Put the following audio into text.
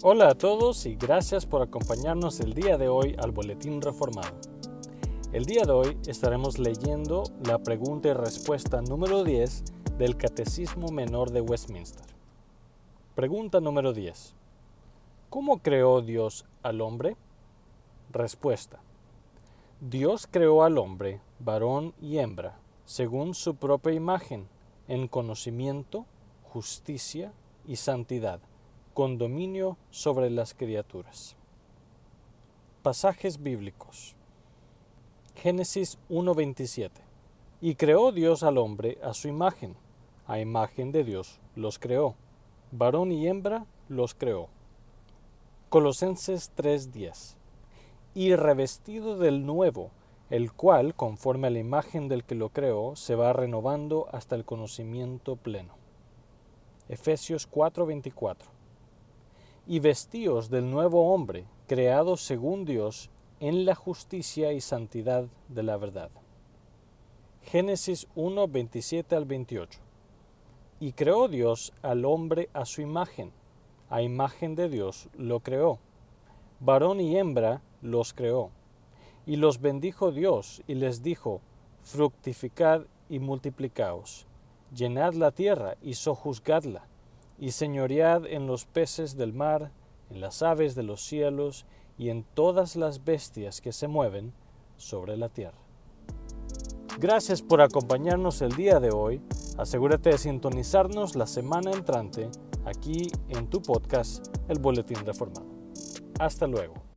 Hola a todos y gracias por acompañarnos el día de hoy al Boletín Reformado. El día de hoy estaremos leyendo la pregunta y respuesta número 10 del Catecismo Menor de Westminster. Pregunta número 10. ¿Cómo creó Dios al hombre? Respuesta. Dios creó al hombre, varón y hembra, según su propia imagen, en conocimiento, justicia y santidad, con dominio sobre las criaturas. Pasajes bíblicos. Génesis 1:27. Y creó Dios al hombre a su imagen, a imagen de Dios los creó, varón y hembra los creó. Colosenses 3:10 y revestido del nuevo, el cual, conforme a la imagen del que lo creó, se va renovando hasta el conocimiento pleno. Efesios 4:24. Y vestíos del nuevo hombre, creado según Dios, en la justicia y santidad de la verdad. Génesis 1, 27 al 28. Y creó Dios al hombre a su imagen, a imagen de Dios lo creó, varón y hembra los creó. Y los bendijo Dios y les dijo, fructificad y multiplicaos, llenad la tierra y sojuzgadla, y señoread en los peces del mar, en las aves de los cielos, y en todas las bestias que se mueven sobre la tierra. Gracias por acompañarnos el día de hoy. Asegúrate de sintonizarnos la semana entrante aquí en tu podcast, El Boletín Reformado. Hasta luego.